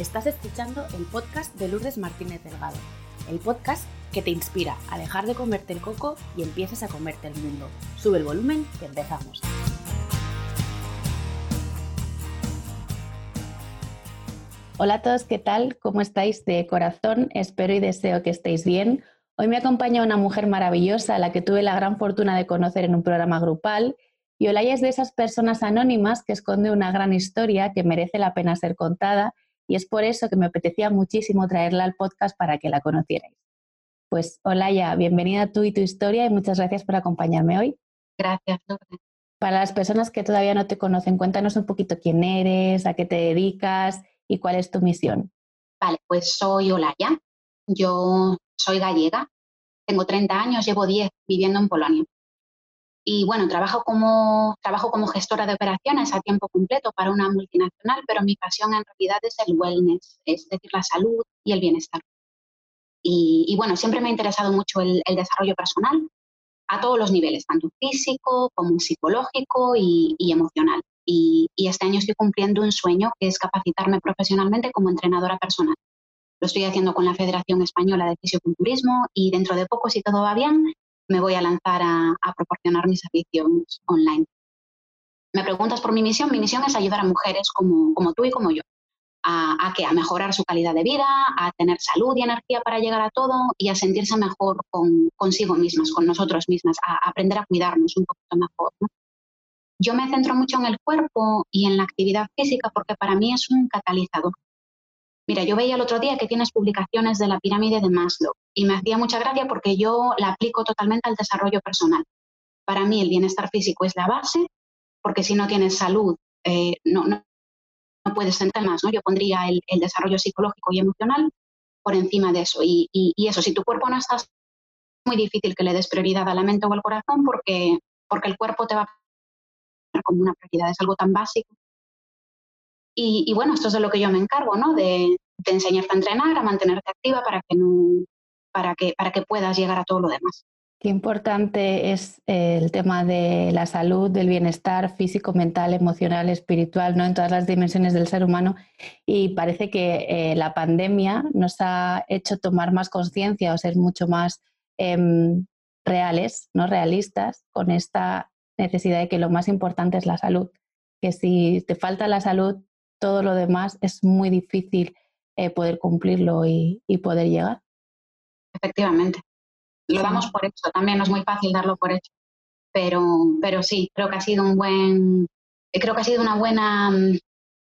Estás escuchando el podcast de Lourdes Martínez Delgado, el podcast que te inspira a dejar de comerte el coco y empieces a comerte el mundo. Sube el volumen que empezamos. Hola a todos, ¿qué tal? ¿Cómo estáis de corazón? Espero y deseo que estéis bien. Hoy me acompaña una mujer maravillosa a la que tuve la gran fortuna de conocer en un programa grupal. Y Olaya es de esas personas anónimas que esconde una gran historia que merece la pena ser contada y es por eso que me apetecía muchísimo traerla al podcast para que la conocierais. Pues Olaya, bienvenida tú y tu historia y muchas gracias por acompañarme hoy. Gracias, Para las personas que todavía no te conocen, cuéntanos un poquito quién eres, a qué te dedicas y cuál es tu misión. Vale, pues soy Olaya, yo soy gallega, tengo 30 años, llevo 10 viviendo en Polonia. Y bueno, trabajo como, trabajo como gestora de operaciones a tiempo completo para una multinacional, pero mi pasión en realidad es el wellness, es decir, la salud y el bienestar. Y, bueno, siempre me ha interesado mucho el, desarrollo personal a todos los niveles, tanto físico como psicológico y, emocional. Y, y, este año estoy cumpliendo un sueño que es capacitarme profesionalmente como entrenadora personal. Lo estoy haciendo con la Federación Española de Fisioculturismo y dentro de poco, si todo va bien, me voy a lanzar a, proporcionar mis servicios online. Me preguntas por mi misión. Mi misión es ayudar a mujeres como, tú y como yo a, a, a mejorar su calidad de vida, a tener salud y energía para llegar a todo y a sentirse mejor con, consigo mismas, con nosotros mismas, a, aprender a cuidarnos un poquito mejor. Yo me centro mucho en el cuerpo y en la actividad física porque para mí es un catalizador. Mira, yo veía el otro día que tienes publicaciones de la pirámide de Maslow y me hacía mucha gracia porque yo la aplico totalmente al desarrollo personal. Para mí el bienestar físico es la base, porque si no tienes salud, eh, no, no, puedes sentar más. ¿no? Yo pondría el, desarrollo psicológico y emocional por encima de eso. Y, y, eso, si tu cuerpo no está, es muy difícil que le des prioridad a la mente o al corazón porque, porque el cuerpo te va a como una prioridad, es algo tan básico y, bueno, esto es de lo que yo me encargo, ¿no? De, enseñarte a entrenar, a mantenerte activa para que, no, para, que, para que puedas llegar a todo lo demás. Qué importante es el tema de la salud, del bienestar físico, mental, emocional, espiritual, ¿no? en todas las dimensiones del ser humano. Y parece que eh, la pandemia nos ha hecho tomar más conciencia o ser mucho más em, reales, no realistas, con esta necesidad de que lo más importante es la salud. Que si te falta la salud, todo lo demás es muy difícil eh, poder cumplirlo y, poder llegar. Efectivamente. Lo damos por hecho, también no es muy fácil darlo por hecho. Pero, pero sí, creo que ha sido un buen, creo que ha sido una buena, mm,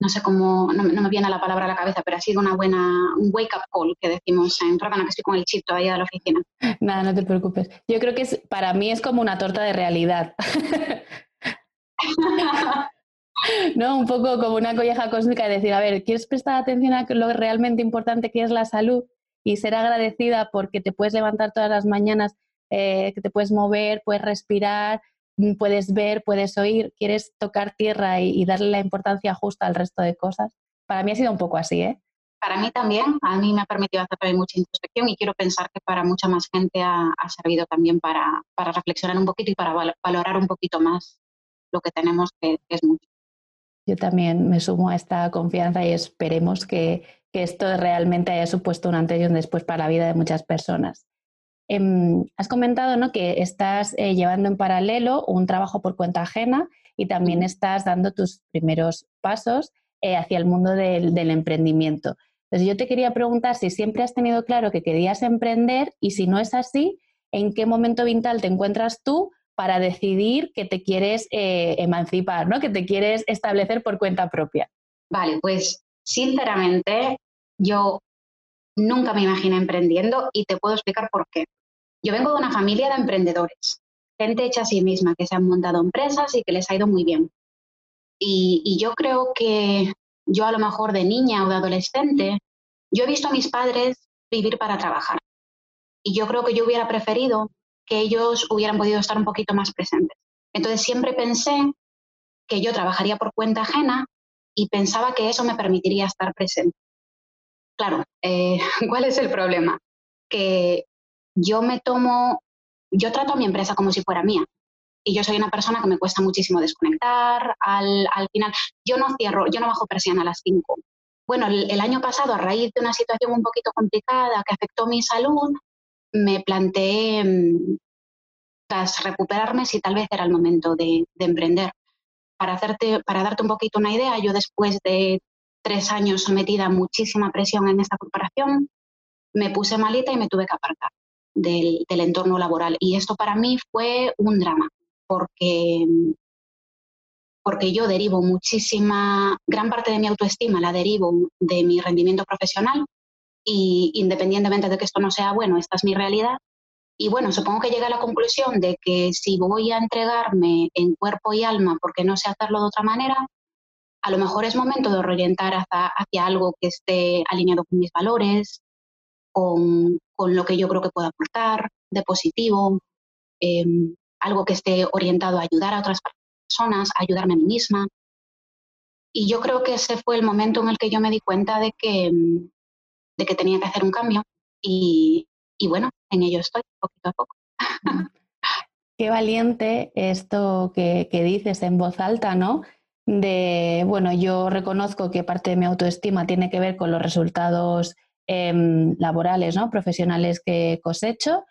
no sé cómo, no, me viene la palabra a la cabeza, pero ha sido una buena, un wake up call que decimos en perdona que estoy con el chip todavía de la oficina. Nada, no te preocupes. Yo creo que es, para mí es como una torta de realidad. ¿no? Un poco como una colleja cósmica de decir, a ver, ¿quieres prestar atención a lo realmente importante que es la salud y ser agradecida porque te puedes levantar todas las mañanas, eh, que te puedes mover, puedes respirar, mm, puedes ver, puedes oír, quieres tocar tierra y, darle la importancia justa al resto de cosas? Para mí ha sido un poco así, ¿eh? Para mí también, a mí me ha permitido hacer mucha introspección y quiero pensar que para mucha más gente ha, servido también para, reflexionar un poquito y para valorar un poquito más lo que tenemos, que es mucho. Yo también me sumo a esta confianza y esperemos que, esto realmente haya supuesto un antes y un después para la vida de muchas personas. Em, has comentado ¿no? que estás eh, llevando en paralelo un trabajo por cuenta ajena y también estás dando tus primeros pasos eh, hacia el mundo del, del, emprendimiento. Entonces yo te quería preguntar si siempre has tenido claro que querías emprender y si no es así, ¿en qué momento vital te encuentras tú para decidir que te quieres eh, emancipar, ¿no? que te quieres establecer por cuenta propia? Vale, pues sinceramente yo nunca me imaginé emprendiendo y te puedo explicar por qué. Yo vengo de una familia de emprendedores, gente hecha a sí misma, que se han montado empresas y que les ha ido muy bien. Y, y yo creo que yo a lo mejor de niña o de adolescente, yo he visto a mis padres vivir para trabajar. Y yo creo que yo hubiera preferido que ellos hubieran podido estar un poquito más presentes. Entonces siempre pensé que yo trabajaría por cuenta ajena y pensaba que eso me permitiría estar presente. Claro, eh, ¿cuál es el problema? Que yo me tomo, yo trato a mi empresa como si fuera mía. Y yo soy una persona que me cuesta muchísimo desconectar. Al, al final, yo no cierro, yo no bajo persiana a las 5. bueno, el, año pasado, a raíz de una situación un poquito complicada que afectó mi salud, me planteé, mm, tras recuperarme, si tal vez era el momento de, emprender. Para, hacerte, para darte un poquito una idea, yo después de tres años sometida a muchísima presión en esta corporación, me puse malita y me tuve que apartar del, del entorno laboral. Y esto para mí fue un drama, porque porque yo derivo muchísima, gran parte de mi autoestima la derivo de mi rendimiento profesional y independientemente de que esto no sea bueno, esta es mi realidad. Y bueno, supongo que llegué a la conclusión de que si voy a entregarme en cuerpo y alma porque no sé hacerlo de otra manera, a lo mejor es momento de reorientar hacia, hacia algo que esté alineado con mis valores, con, con, lo que yo creo que puedo aportar de positivo, em, algo que esté orientado a ayudar a otras personas, ayudarme a mí misma. Y yo creo que ese fue el momento en el que yo me di cuenta de que, mm, de que tenía que hacer un cambio. Y, y bueno, en ello estoy, poquito a poco. Qué valiente esto que, que, dices en voz alta, ¿no? De, bueno, yo reconozco que parte de mi autoestima tiene que ver con los resultados em, laborales, ¿no? Profesionales que cosecho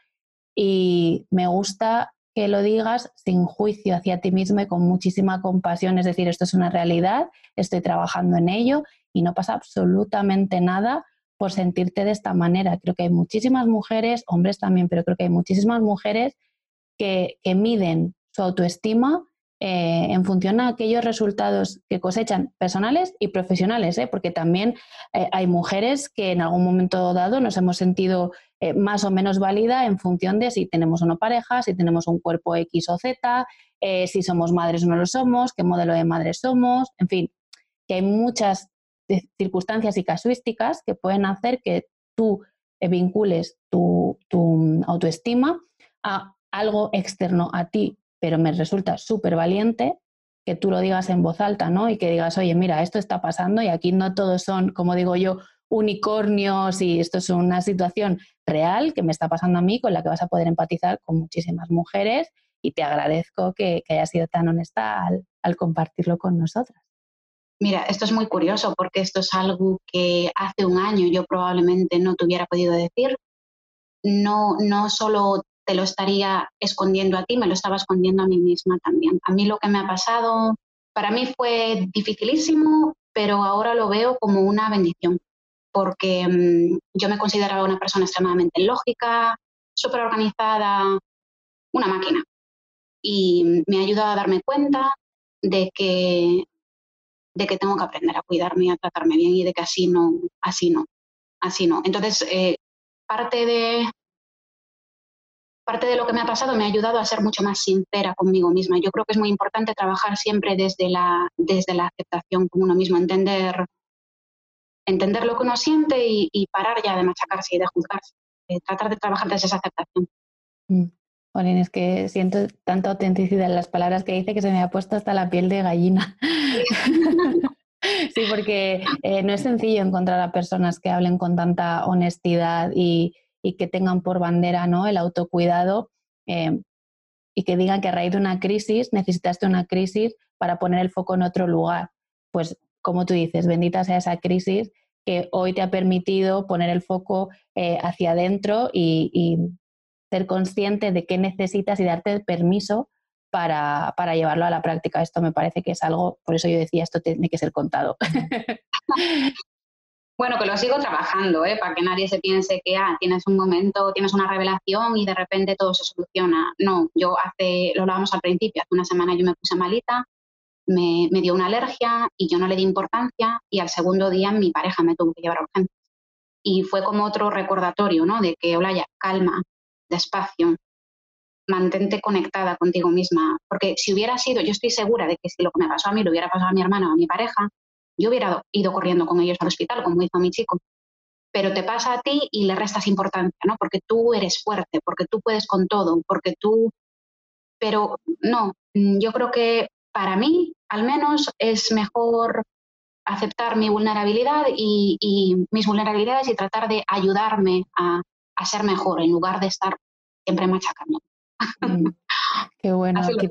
y me gusta que lo digas sin juicio hacia ti mismo y con muchísima compasión, es decir, esto es una realidad, estoy trabajando en ello y no pasa absolutamente nada por sentirte de esta manera. Creo que hay muchísimas mujeres, hombres también, pero creo que hay muchísimas mujeres que, miden su autoestima eh, en función a aquellos resultados que cosechan personales y profesionales, ¿eh? porque también eh, hay mujeres que en algún momento dado nos hemos sentido más o menos válida en función de si tenemos una pareja, si tenemos un cuerpo X o Z, si somos madres o no lo somos, qué modelo de madre somos, en fin, que hay muchas circunstancias y casuísticas que pueden hacer que tú vincules tu, tu autoestima a algo externo a ti pero me resulta súper valiente que tú lo digas en voz alta, ¿no? Y que digas, oye, mira, esto está pasando y aquí no todos son, como digo yo, unicornios y esto es una situación real que me está pasando a mí, con la que vas a poder empatizar con muchísimas mujeres y te agradezco que, que hayas sido tan honesta al, al compartirlo con nosotras. Mira, esto es muy curioso porque esto es algo que hace un año yo probablemente no te hubiera podido decir. No, no solo te lo estaría escondiendo a ti, me lo estaba escondiendo a mí misma también. A mí lo que me ha pasado, para mí fue dificilísimo, pero ahora lo veo como una bendición, porque mm, yo me consideraba una persona extremadamente lógica, súper organizada, una máquina. Y me ha ayudado a darme cuenta de que, de que tengo que aprender a cuidarme y a tratarme bien y de que así no, así no, así no. Entonces, eh, parte de, parte de lo que me ha pasado me ha ayudado a ser mucho más sincera conmigo misma. Yo creo que es muy importante trabajar siempre desde la, desde la aceptación con uno mismo, entender, entender lo que uno siente y, parar ya de machacarse y de juzgarse, eh, tratar de trabajar desde esa aceptación. Mm. Es que siento tanta autenticidad en las palabras que dice que se me ha puesto hasta la piel de gallina. sí, porque eh, no es sencillo encontrar a personas que hablen con tanta honestidad y, y que tengan por bandera ¿no? el autocuidado eh, y que digan que a raíz de una crisis necesitaste una crisis para poner el foco en otro lugar. Pues como tú dices, bendita sea esa crisis que hoy te ha permitido poner el foco eh, hacia adentro y, ser consciente de qué necesitas y darte el permiso para, para, llevarlo a la práctica. Esto me parece que es algo, por eso yo decía, esto tiene que ser contado. Bueno, que lo sigo trabajando, ¿eh? para que nadie se piense que ah, tienes un momento, tienes una revelación y de repente todo se soluciona. No, yo hace, lo hablábamos al principio, hace una semana yo me puse malita, me, me, dio una alergia y yo no le di importancia y al segundo día mi pareja me tuvo que llevar a urgencias. Y fue como otro recordatorio, ¿no? De que, Olaya, calma, despacio, mantente conectada contigo misma. Porque si hubiera sido, yo estoy segura de que si lo que me pasó a mí lo hubiera pasado a mi hermana o a mi pareja, yo hubiera ido corriendo con ellos al hospital, como hizo mi chico. Pero te pasa a ti y le restas importancia, ¿no? Porque tú eres fuerte, porque tú puedes con todo, porque tú... Pero no, yo creo que para mí, al menos, es mejor aceptar mi vulnerabilidad y, mis vulnerabilidades y tratar de ayudarme a, ser mejor en lugar de estar siempre machacando. Mm, qué bueno. Aquí,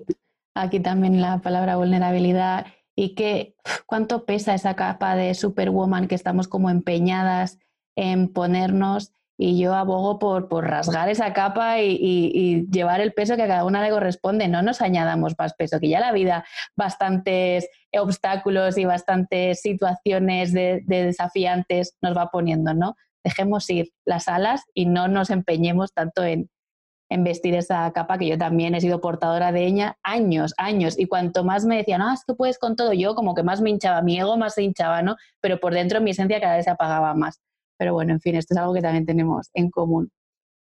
aquí, también la palabra vulnerabilidad y que cuánto pesa esa capa de superwoman que estamos como empeñadas en ponernos y yo abogo por, por rasgar esa capa y, llevar el peso que a cada una le corresponde. No nos añadamos más peso, que ya la vida bastantes obstáculos y bastantes situaciones de, desafiantes nos va poniendo, ¿no? Dejemos ir las alas y no nos empeñemos tanto en, en vestir esa capa que yo también he sido portadora de ella años, años. Y cuanto más me decían, no, es que puedes con todo, yo como que más me hinchaba, mi ego más se hinchaba, ¿no? Pero por dentro mi esencia cada vez se apagaba más. Pero bueno, en fin, esto es algo que también tenemos en común.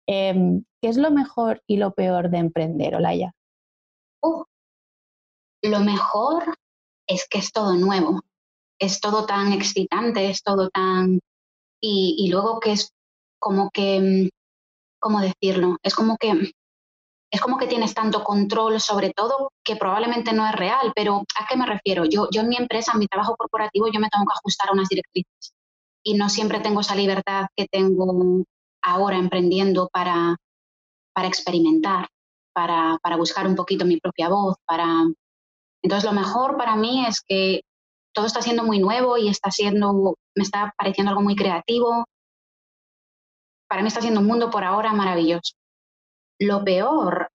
Em, ¿Qué es lo mejor y lo peor de emprender, Olaya? Lo mejor es que es todo nuevo, es todo tan excitante, es todo tan... Y, y luego que es como que, mm, ¿cómo decirlo? Es como que es como que tienes tanto control sobre todo que probablemente no es real, pero ¿a qué me refiero? Yo, yo en mi empresa, en mi trabajo corporativo, yo me tengo que ajustar a unas directrices y no siempre tengo esa libertad que tengo ahora emprendiendo para, para experimentar, para, para, buscar un poquito mi propia voz, para... Entonces lo mejor para mí es que todo está siendo muy nuevo y está siendo, me está pareciendo algo muy creativo. Para mí está siendo un mundo por ahora maravilloso. Lo peor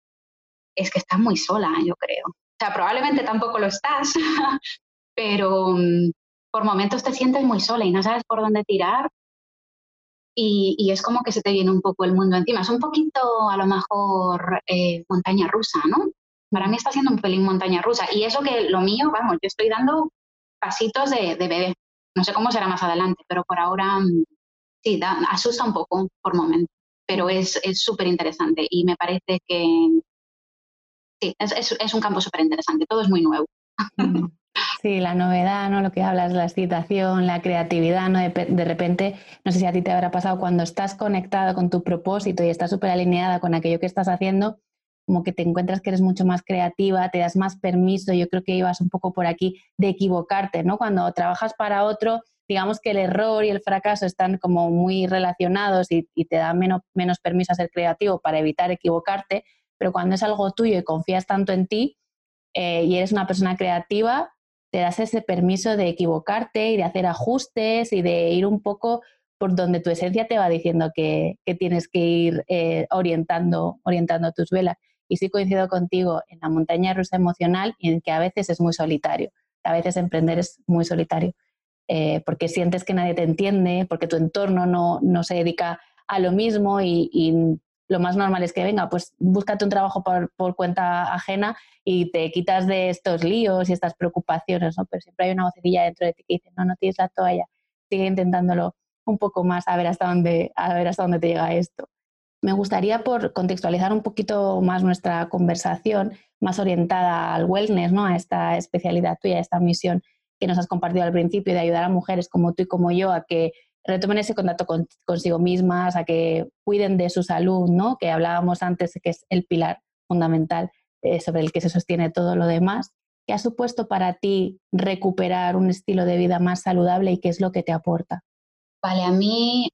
es que estás muy sola, yo creo. O sea, probablemente tampoco lo estás, pero, por momentos te sientes muy sola y no sabes por dónde tirar y, es como que se te viene un poco el mundo encima. Es un poquito, a lo mejor, eh, montaña rusa, ¿no? Para mí está siendo un pelín montaña rusa. Y eso que lo mío, vamos, yo estoy dando pasitos de, bebé. No sé cómo será más adelante, pero por ahora mm, sí, asusta un poco por momentos. Pero es súper interesante y me parece que sí, es, es un campo súper interesante. Todo es muy nuevo. Mm. Sí, la novedad, ¿no? Lo que hablas, la excitación, la creatividad, ¿no? De, repente, no sé si a ti te habrá pasado cuando estás conectado con tu propósito y estás súper alineada con aquello que estás haciendo, como que te encuentras que eres mucho más creativa, te das más permiso, yo creo que ibas un poco por aquí de equivocarte, ¿no? Cuando trabajas para otro, digamos que el error y el fracaso están como muy relacionados y, te da menos, menos permiso a ser creativo para evitar equivocarte, pero cuando es algo tuyo y confías tanto en ti eh, y eres una persona creativa, te das ese permiso de equivocarte y de hacer ajustes y de ir un poco por donde tu esencia te va diciendo que, tienes que ir eh, orientando, orientando tus velas. Y sí coincido contigo en la montaña rusa emocional y en que a veces es muy solitario. A veces emprender es muy solitario. Eh, porque sientes que nadie te entiende, porque tu entorno no, no se dedica a lo mismo y, lo más normal es que venga, pues búscate un trabajo por, por, cuenta ajena y te quitas de estos líos y estas preocupaciones, ¿no? Pero siempre hay una vocecilla dentro de ti que dice, no, no tienes la toalla, sigue intentándolo un poco más a ver hasta dónde, a ver hasta dónde te llega esto. Me gustaría por contextualizar un poquito más nuestra conversación, más orientada al wellness, ¿no? a esta especialidad tuya, a esta misión que nos has compartido al principio de ayudar a mujeres como tú y como yo a que retomen ese contacto consigo mismas, a que cuiden de su salud, ¿no? que hablábamos antes, que es el pilar fundamental eh, sobre el que se sostiene todo lo demás. ¿Qué ha supuesto para ti recuperar un estilo de vida más saludable y qué es lo que te aporta? Vale, a mí,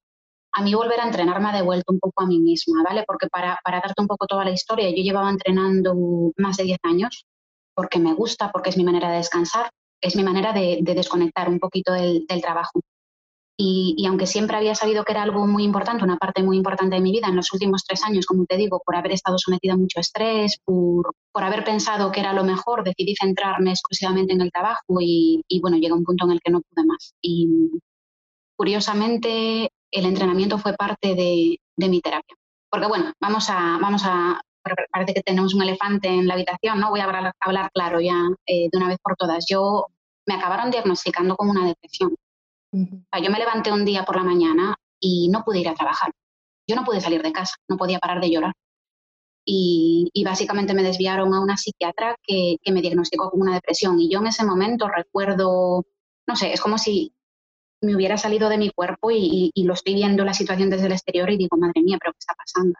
a mí volver a entrenar me ha devuelto un poco a mí misma, ¿vale? Porque para, para darte un poco toda la historia, yo llevaba entrenando más de 10 años porque me gusta, porque es mi manera de descansar, es mi manera de, desconectar un poquito del, trabajo. Y, aunque siempre había sabido que era algo muy importante, una parte muy importante de mi vida en los últimos tres años, como te digo, por haber estado sometida a mucho estrés, por, por haber pensado que era lo mejor, decidí centrarme exclusivamente en el trabajo y, bueno, llega un punto en el que no pude más. Y curiosamente, el entrenamiento fue parte de, de mi terapia. Porque bueno, vamos a, vamos a, parece que tenemos un elefante en la habitación, ¿no? Voy a hablar, hablar claro ya eh, de una vez por todas. Yo me acabaron diagnosticando con una depresión yo me levanté un día por la mañana y no pude ir a trabajar. Yo no pude salir de casa, no podía parar de llorar. Y, básicamente me desviaron a una psiquiatra que, me diagnosticó con una depresión. Y yo en ese momento recuerdo, no sé, es como si me hubiera salido de mi cuerpo y, y, lo estoy viendo la situación desde el exterior y digo, madre mía, pero ¿qué está pasando?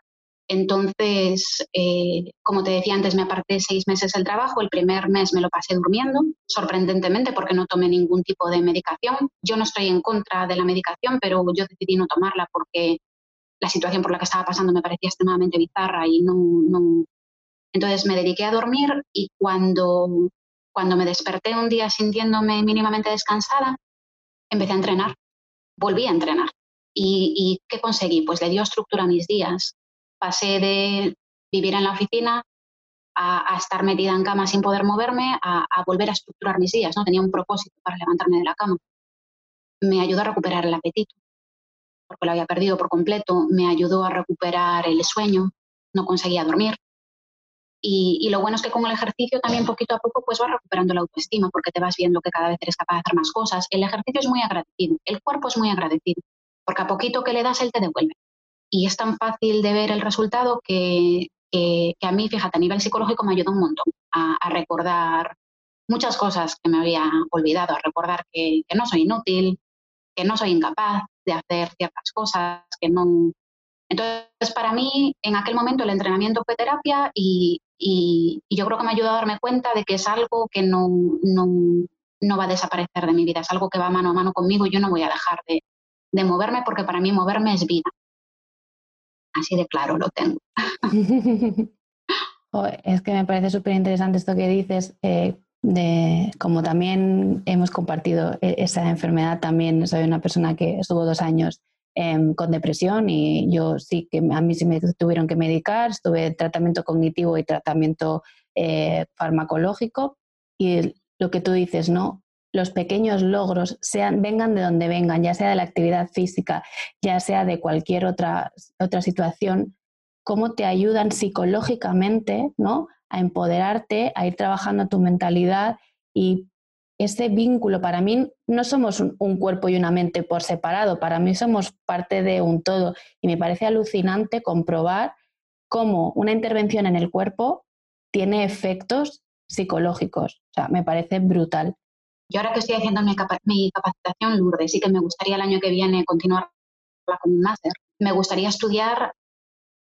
Entonces, eh, como te decía antes, me aparté seis meses del trabajo. El primer mes me lo pasé durmiendo, sorprendentemente, porque no tomé ningún tipo de medicación. Yo no estoy en contra de la medicación, pero yo decidí no tomarla porque la situación por la que estaba pasando me parecía extremadamente bizarra y no. Entonces me dediqué a dormir y cuando, cuando me desperté un día sintiéndome mínimamente descansada, empecé a entrenar, volví a entrenar. ¿Y, qué conseguí? Pues le dio estructura a mis días. Pasé de vivir en la oficina a, estar metida en cama sin poder moverme, a, volver a estructurar mis días. ¿no? Tenía un propósito para levantarme de la cama. Me ayudó a recuperar el apetito, porque lo había perdido por completo. Me ayudó a recuperar el sueño, no conseguía dormir. Y, lo bueno es que con el ejercicio también poquito a poco pues vas recuperando la autoestima porque te vas viendo que cada vez eres capaz de hacer más cosas. El ejercicio es muy agradecido, el cuerpo es muy agradecido, porque a poquito que le das él te devuelve. Y es tan fácil de ver el resultado que, a mí, fíjate, a nivel psicológico me ayuda un montón a, recordar muchas cosas que me había olvidado, a recordar que, que, no soy inútil, que no soy incapaz de hacer ciertas cosas, que no... Entonces, para mí, en aquel momento el entrenamiento fue terapia y, y, yo creo que me ayuda a darme cuenta de que es algo que no, no, va a desaparecer de mi vida, es algo que va mano a mano conmigo y yo no voy a dejar de, de moverme porque para mí moverme es vida. Así de claro lo tengo. es que me parece súper interesante esto que dices. Eh, de como también hemos compartido e, esa enfermedad, también soy una persona que estuvo dos años Em, con depresión y yo sí que a mí sí me tuvieron que medicar, estuve en tratamiento cognitivo y tratamiento eh, farmacológico y lo que tú dices, ¿no? Los pequeños logros, sean, vengan de donde vengan, ya sea de la actividad física, ya sea de cualquier otra, otra situación, cómo te ayudan psicológicamente, ¿no? A empoderarte, a ir trabajando tu mentalidad y ese vínculo, para mí no somos un, cuerpo y una mente por separado, para mí somos parte de un todo y me parece alucinante comprobar cómo una intervención en el cuerpo tiene efectos psicológicos. O sea, me parece brutal. Yo ahora que estoy haciendo mi, capacitación Lourdes, sí que me gustaría el año que viene continuar con un máster. Me gustaría estudiar,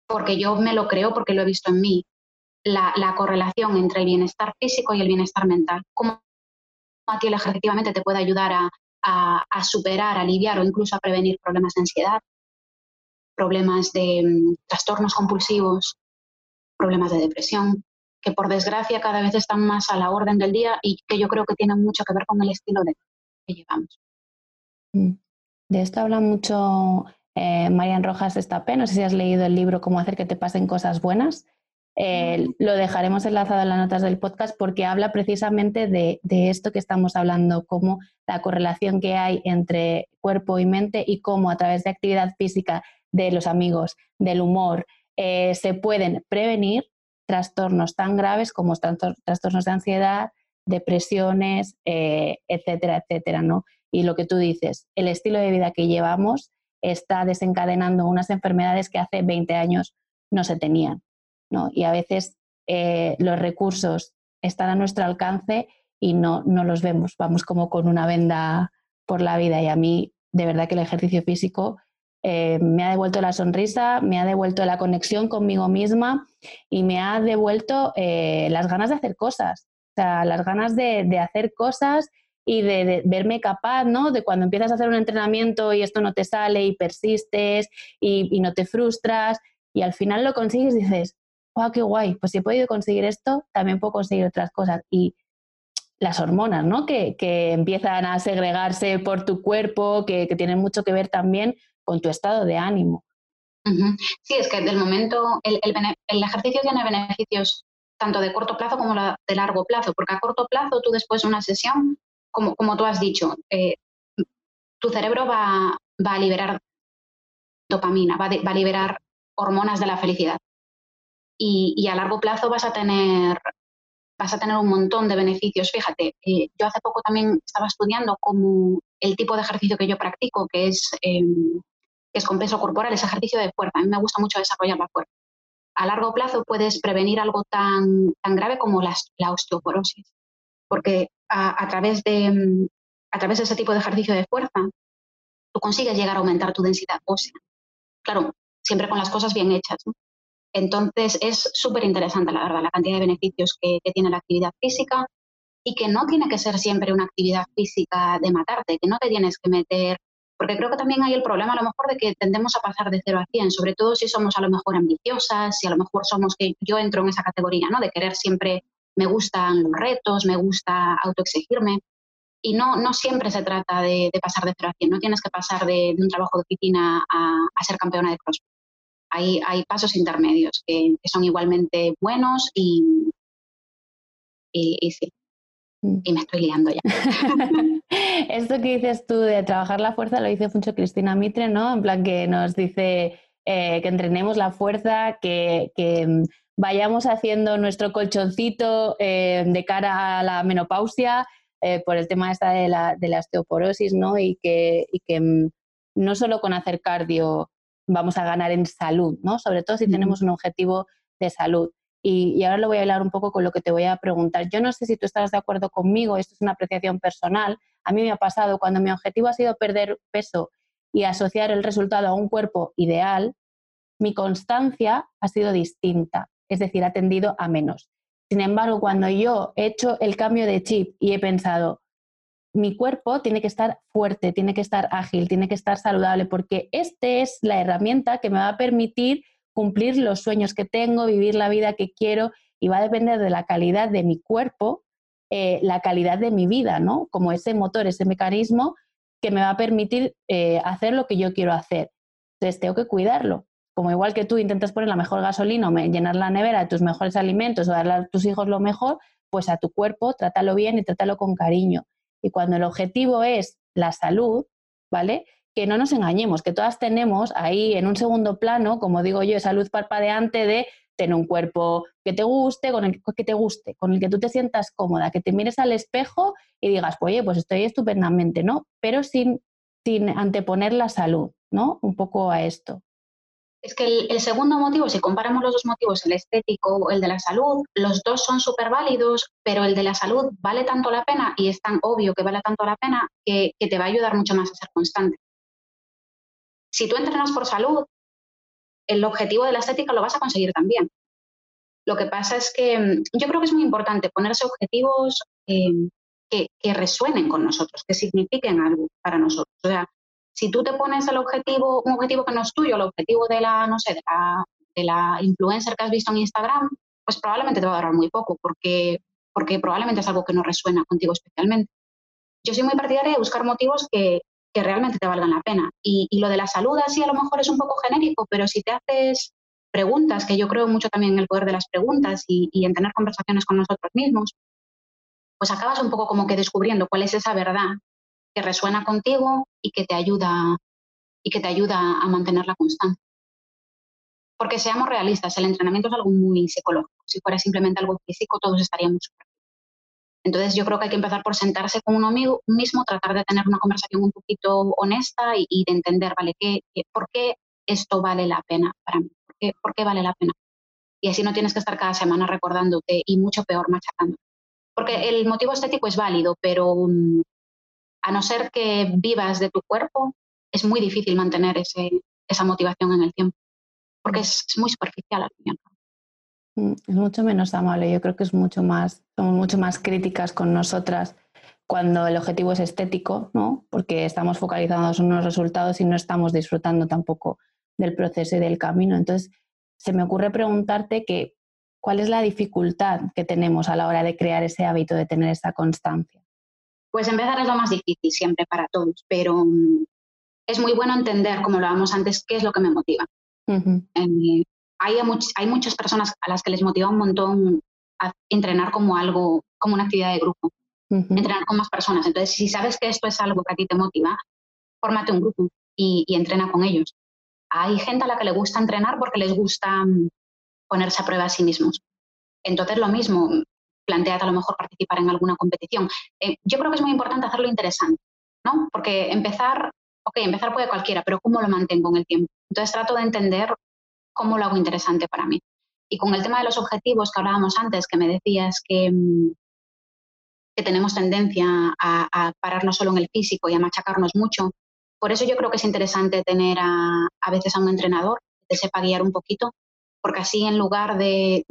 porque yo me lo creo, porque lo he visto en mí, la, la correlación entre el bienestar físico y el bienestar mental. ¿Cómo a ti el ejercitivamente te puede ayudar a, superar, aliviar o incluso a prevenir problemas de ansiedad, problemas de mm, trastornos compulsivos, problemas de depresión, que por desgracia cada vez están más a la orden del día y que yo creo que tienen mucho que ver con el estilo de que llevamos. Mm. De esto habla mucho eh, Marian Rojas Estapé, no sé si has leído el libro Cómo hacer que te pasen cosas buenas. Eh, lo dejaremos enlazado en las notas del podcast porque habla precisamente de, esto que estamos hablando, como la correlación que hay entre cuerpo y mente y cómo a través de actividad física, de los amigos, del humor, eh, se pueden prevenir trastornos tan graves como trastornos de ansiedad, depresiones, eh, etcétera, etcétera, ¿no? Y lo que tú dices, el estilo de vida que llevamos está desencadenando unas enfermedades que hace 20 años no se tenían. Y a veces eh, los recursos están a nuestro alcance y no, no los vemos, vamos como con una venda por la vida y a mí de verdad que el ejercicio físico eh, me ha devuelto la sonrisa, me ha devuelto la conexión conmigo misma y me ha devuelto eh, las ganas de hacer cosas, o sea, las ganas de, hacer cosas y de, verme capaz, ¿no? De cuando empiezas a hacer un entrenamiento y esto no te sale y persistes y, no te frustras y al final lo consigues y dices, ¡wow, qué guay! Pues si he podido conseguir esto, también puedo conseguir otras cosas. Y las hormonas, ¿no? Que, empiezan a segregarse por tu cuerpo, que, tienen mucho que ver también con tu estado de ánimo. Sí, es que del momento el, ejercicio tiene beneficios tanto de corto plazo como de largo plazo, porque a corto plazo tú después de una sesión, como, como tú has dicho, eh, tu cerebro va, va, a liberar dopamina, va, va, a liberar hormonas de la felicidad y, a largo plazo vas a tener vas a tener un montón de beneficios. Fíjate, eh, yo hace poco también estaba estudiando como el tipo de ejercicio que yo practico, que es, em, es con peso corporal, es ejercicio de fuerza. A mí me gusta mucho desarrollar la fuerza. A largo plazo puedes prevenir algo tan, tan grave como la, osteoporosis, porque a, través de, a través de ese tipo de ejercicio de fuerza, tú consigues llegar a aumentar tu densidad ósea. Claro, siempre con las cosas bien hechas. Entonces es súper interesante, la verdad, la cantidad de beneficios que, tiene la actividad física y que no tiene que ser siempre una actividad física de matarte, que no te tienes que meter, porque creo que también hay el problema a lo mejor de que tendemos a pasar de 0 a 100, sobre todo si somos a lo mejor ambiciosas, si a lo mejor somos que yo entro en esa categoría, ¿no? De querer siempre me gustan los retos, me gusta autoexigirme. Y no, no siempre se trata de, pasar de 0 a 100, no tienes que pasar de, un trabajo de oficina a, ser campeona de CrossFit. Hay, hay pasos intermedios que, son igualmente buenos y, y, sí. Mm. Y me estoy liando ya. Esto que dices tú de trabajar la fuerza lo dice mucho Cristina Mitre, ¿no? En plan que nos dice eh, que entrenemos la fuerza, que, mm, vayamos haciendo nuestro colchoncito eh, de cara a la menopausia eh, por el tema esta de la, de la osteoporosis, ¿no? Y que, y que mm, no solo con hacer cardio vamos a ganar en salud, ¿no? Sobre todo si tenemos un objetivo de salud. Y, ahora lo voy a hablar un poco con lo que te voy a preguntar. Yo no sé si tú estás de acuerdo conmigo, esto es una apreciación personal. A mí me ha pasado cuando mi objetivo ha sido perder peso y asociar el resultado a un cuerpo ideal, mi constancia ha sido distinta, es decir, ha tendido a menos. Sin embargo, cuando yo he hecho el cambio de chip y he pensado, mi cuerpo tiene que estar fuerte, tiene que estar ágil, tiene que estar saludable, porque esta es la herramienta que me va a permitir cumplir los sueños que tengo, vivir la vida que quiero y va a depender de la calidad de mi cuerpo, eh, la calidad de mi vida, ¿no? Como ese motor, ese mecanismo que me va a permitir eh, hacer lo que yo quiero hacer. Entonces tengo que cuidarlo. Como igual que tú intentas poner la mejor gasolina o llenar la nevera de tus mejores alimentos o darle a tus hijos lo mejor, pues a tu cuerpo trátalo bien y trátalo con cariño. Y cuando el objetivo es la salud, ¿vale? Que no nos engañemos, que todas tenemos ahí en un segundo plano, como digo yo, esa luz parpadeante de tener un cuerpo que te guste, con el que te guste, con el que tú te sientas cómoda, que te mires al espejo y digas, oye, pues estoy estupendamente, ¿no? Pero sin, sin anteponer la salud, ¿no? Un poco a esto. Es que el, segundo motivo, si comparamos los dos motivos, el estético o el de la salud, los dos son súper válidos, pero el de la salud vale tanto la pena y es tan obvio que vale tanto la pena que, te va a ayudar mucho más a ser constante. Si tú entrenas por salud, el objetivo de la estética lo vas a conseguir también. Lo que pasa es que mm, yo creo que es muy importante ponerse objetivos eh, que, resuenen con nosotros, que signifiquen algo para nosotros. O sea, si tú te pones el objetivo, un objetivo que no es tuyo, el objetivo de la, no sé, de la, influencer que has visto en Instagram, pues probablemente te va a durar muy poco, porque, porque probablemente es algo que no resuena contigo especialmente. Yo soy muy partidaria de buscar motivos que, que realmente te valgan la pena. Y, y, lo de la salud así a lo mejor es un poco genérico, pero si te haces preguntas, que yo creo mucho también en el poder de las preguntas y, y en tener conversaciones con nosotros mismos, pues acabas un poco como que descubriendo cuál es esa verdad que resuena contigo y que te ayuda y que te ayuda a mantener la constancia. Porque seamos realistas, el entrenamiento es algo muy psicológico. Si fuera simplemente algo físico, todos estaríamos entonces yo creo que hay que empezar por sentarse con uno mismo, tratar de tener una conversación un poquito honesta y, de entender, ¿vale? ¿Qué, por qué esto vale la pena para mí? ¿Por qué, ¿Por qué, vale la pena? Y así no tienes que estar cada semana recordándote y mucho peor machacando. Porque el motivo estético es válido, pero mm, a no ser que vivas de tu cuerpo, es muy difícil mantener esa motivación en el tiempo, porque es, muy superficial al final. Mm, es mucho menos amable, yo creo que es mucho más, somos mucho más críticas con nosotras cuando el objetivo es estético, ¿no? Porque estamos focalizados en unos resultados y no estamos disfrutando tampoco del proceso y del camino. Entonces, se me ocurre preguntarte que, ¿cuál es la dificultad que tenemos a la hora de crear ese hábito, de tener esa constancia? Pues empezar es lo más difícil siempre para todos, pero mm, es muy bueno entender, como lo hablábamos antes, qué es lo que me motiva. Hay, hay muchas personas a las que les motiva un montón a entrenar como algo, como una actividad de grupo, entrenar con más personas. Entonces, si sabes que esto es algo que a ti te motiva, fórmate un grupo y, y entrena con ellos. Hay gente a la que le gusta entrenar porque les gusta mm, ponerse a prueba a sí mismos. Entonces, lo mismo, planteate a lo mejor participar en alguna competición. Eh, yo creo que es muy importante hacerlo interesante, ¿no? Porque empezar, ok, empezar puede cualquiera, pero ¿cómo lo mantengo en el tiempo? Entonces trato de entender cómo lo hago interesante para mí. Y con el tema de los objetivos que hablábamos antes, que me decías que, mm, que tenemos tendencia a, pararnos solo en el físico y a machacarnos mucho, por eso yo creo que es interesante tener a, a veces a un entrenador que sepa guiar un poquito porque así en lugar de,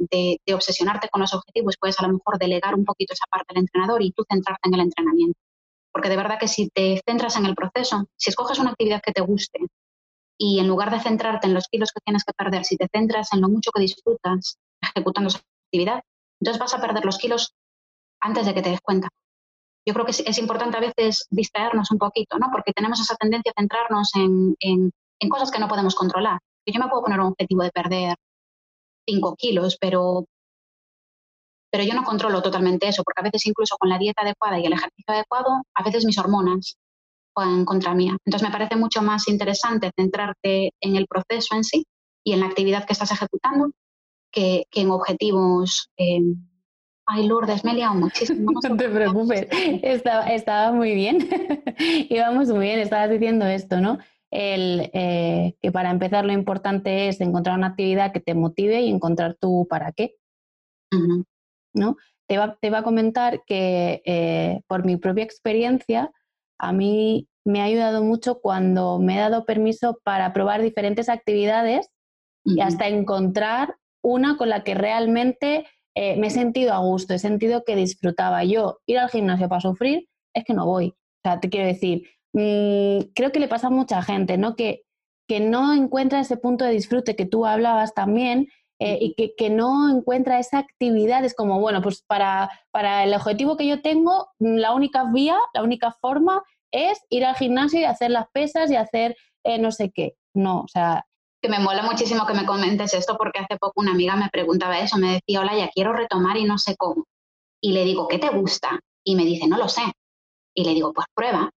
obsesionarte con los objetivos, puedes a lo mejor delegar un poquito esa parte del entrenador y tú centrarte en el entrenamiento. Porque de verdad que si te centras en el proceso, si escoges una actividad que te guste y en lugar de centrarte en los kilos que tienes que perder, si te centras en lo mucho que disfrutas ejecutando esa actividad, Entonces vas a perder los kilos antes de que te des cuenta. Yo creo que es, importante a veces distraernos un poquito, ¿no? Porque tenemos esa tendencia a centrarnos en, en cosas que no podemos controlar. Yo me puedo poner un objetivo de perder 5 kilos, pero, pero yo no controlo totalmente eso, porque a veces incluso con la dieta adecuada y el ejercicio adecuado, a veces mis hormonas juegan contra mía. Entonces me parece mucho más interesante centrarte en el proceso en sí y en la actividad que estás ejecutando que, en objetivos. Eh, Ay, Lourdes, me he liado muchísimo. No, te preocupes, estaba, estaba muy bien. Íbamos muy bien, estabas diciendo esto, ¿no? el, eh, que para empezar lo importante es encontrar una actividad que te motive y encontrar tu para qué. ¿no? Te, va, te a comentar que eh, por mi propia experiencia, a mí me ha ayudado mucho cuando me he dado permiso para probar diferentes actividades y hasta encontrar una con la que realmente eh, me he sentido a gusto, he sentido que disfrutaba. Yo ir al gimnasio para sufrir es que no voy. O sea, te quiero decir, Mm, creo que le pasa a mucha gente, ¿no? Que, que no encuentra ese punto de disfrute que tú hablabas también eh, y que, que, no encuentra esa actividad. Es como, bueno, pues para, para el objetivo que yo tengo, la única vía, la única forma es ir al gimnasio y hacer las pesas y hacer eh, no sé qué. No, o sea... Que me mola muchísimo que me comentes esto porque hace poco una amiga me preguntaba eso, me decía, hola, ya quiero retomar y no sé cómo. Y le digo, ¿qué te gusta? Y me dice, no lo sé. Y le digo, pues prueba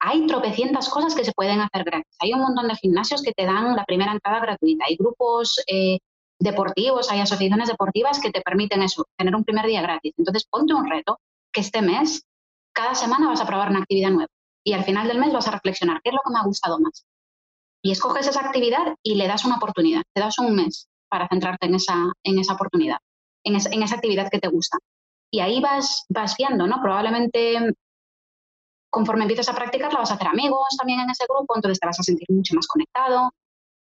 hay tropecientas cosas que se pueden hacer gratis. Hay un montón de gimnasios que te dan la primera entrada gratuita. Hay grupos eh, deportivos, hay asociaciones deportivas que te permiten eso, tener un primer día gratis. Entonces, ponte un reto que este mes, cada semana vas a probar una actividad nueva. Y al final del mes vas a reflexionar, ¿qué es lo que me ha gustado más? Y escoges esa actividad y le das una oportunidad. Te das un mes para centrarte en esa, en esa oportunidad, en, en esa actividad que te gusta. Y ahí vas, vas viendo, ¿no? Probablemente conforme empiezas a practicarla vas a hacer amigos también en ese grupo, entonces te vas a sentir mucho más conectado.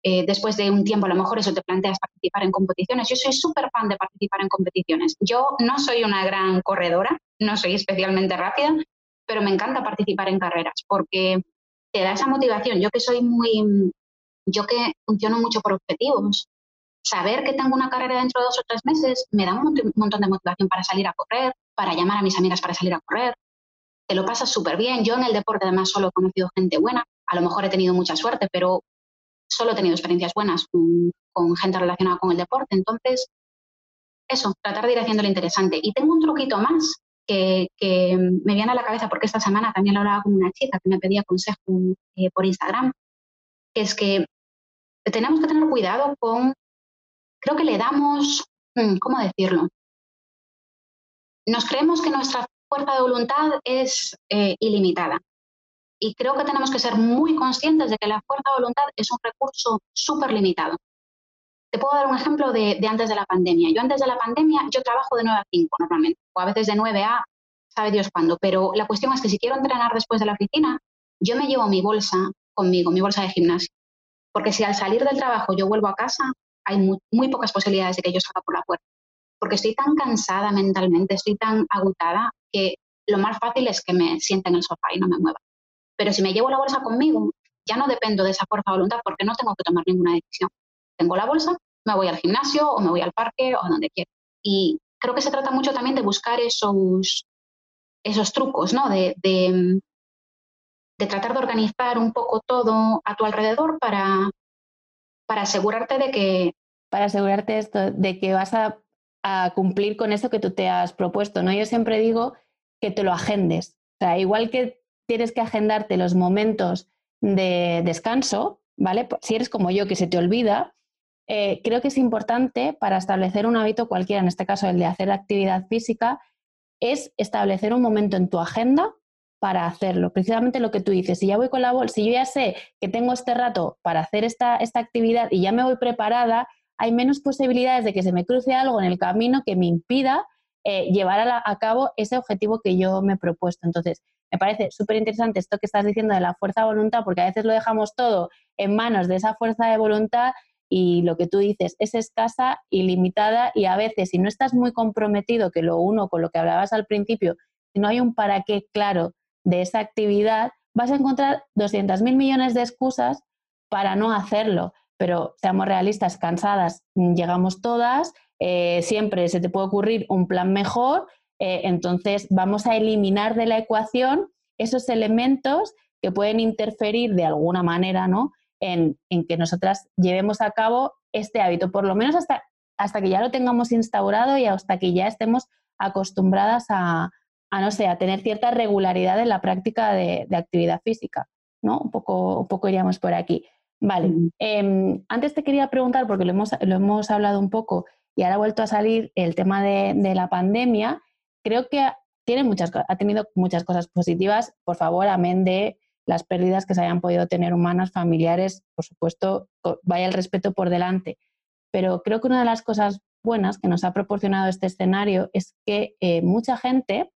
Eh, después de un tiempo a lo mejor eso te planteas participar en competiciones. Yo soy súper fan de participar en competiciones. Yo no soy una gran corredora, no soy especialmente rápida, pero me encanta participar en carreras porque te da esa motivación. Yo que soy muy, yo que funciono mucho por objetivos, saber que tengo una carrera dentro de dos o tres meses me da un montón de motivación para salir a correr, para llamar a mis amigas para salir a correr, te lo pasas súper bien. Yo en el deporte además solo he conocido gente buena, a lo mejor he tenido mucha suerte, pero solo he tenido experiencias buenas con, gente relacionada con el deporte. Entonces, eso, tratar de ir haciendo lo interesante. Y tengo un truquito más que, me viene a la cabeza porque esta semana también lo hablaba con una chica que me pedía consejo eh, por Instagram, que es que tenemos que tener cuidado con, creo que le damos, mm, ¿cómo decirlo? Nos creemos que nuestra fuerza de voluntad es eh, ilimitada. Y creo que tenemos que ser muy conscientes de que la fuerza de voluntad es un recurso súper limitado. Te puedo dar un ejemplo de, antes de la pandemia. Yo antes de la pandemia, yo trabajo de 9 a 5 normalmente, o a veces de 9 a sabe Dios cuándo, pero la cuestión es que si quiero entrenar después de la oficina, yo me llevo mi bolsa conmigo, mi bolsa de gimnasio. Porque si al salir del trabajo yo vuelvo a casa, hay muy, muy pocas posibilidades de que yo salga por la puerta. Porque estoy tan cansada mentalmente, estoy tan agotada que lo más fácil es que me sienta en el sofá y no me mueva. Pero si me llevo la bolsa conmigo, ya no dependo de esa fuerza de voluntad porque no tengo que tomar ninguna decisión. Tengo la bolsa, me voy al gimnasio o me voy al parque o donde quiera. Y creo que se trata mucho también de buscar esos, esos trucos, ¿no? De, de, tratar de organizar un poco todo a tu alrededor para, para asegurarte de que... Para asegurarte esto, de que vas a a cumplir con eso que tú te has propuesto, ¿no? Yo siempre digo que te lo agendes. O sea, igual que tienes que agendarte los momentos de descanso, ¿vale? Si eres como yo, que se te olvida, eh, creo que es importante para establecer un hábito cualquiera, en este caso el de hacer actividad física, es establecer un momento en tu agenda para hacerlo. Precisamente lo que tú dices, si ya voy con la bolsa, si yo ya sé que tengo este rato para hacer esta, esta actividad y ya me voy preparada, hay menos posibilidades de que se me cruce algo en el camino que me impida eh, llevar a, cabo ese objetivo que yo me he propuesto. Entonces, me parece súper interesante esto que estás diciendo de la fuerza de voluntad, porque a veces lo dejamos todo en manos de esa fuerza de voluntad y lo que tú dices es escasa y limitada y a veces si no estás muy comprometido, que lo uno con lo que hablabas al principio, no hay un para qué claro de esa actividad, vas a encontrar 200.000 millones de excusas para no hacerlo pero seamos realistas, cansadas llegamos todas, eh, siempre se te puede ocurrir un plan mejor, eh, entonces vamos a eliminar de la ecuación esos elementos que pueden interferir de alguna manera ¿no? En, que nosotras llevemos a cabo este hábito, por lo menos hasta, hasta que ya lo tengamos instaurado y hasta que ya estemos acostumbradas a, no sé, a tener cierta regularidad en la práctica de, actividad física. ¿no? Un, poco, un poco iríamos por aquí. Vale, em, antes te quería preguntar, porque lo hemos, lo hemos hablado un poco y ahora ha vuelto a salir el tema de, de la pandemia, creo que tiene muchas, ha tenido muchas cosas positivas, por favor, amén de las pérdidas que se hayan podido tener humanas, familiares, por supuesto, vaya el respeto por delante. Pero creo que una de las cosas buenas que nos ha proporcionado este escenario es que eh, mucha gente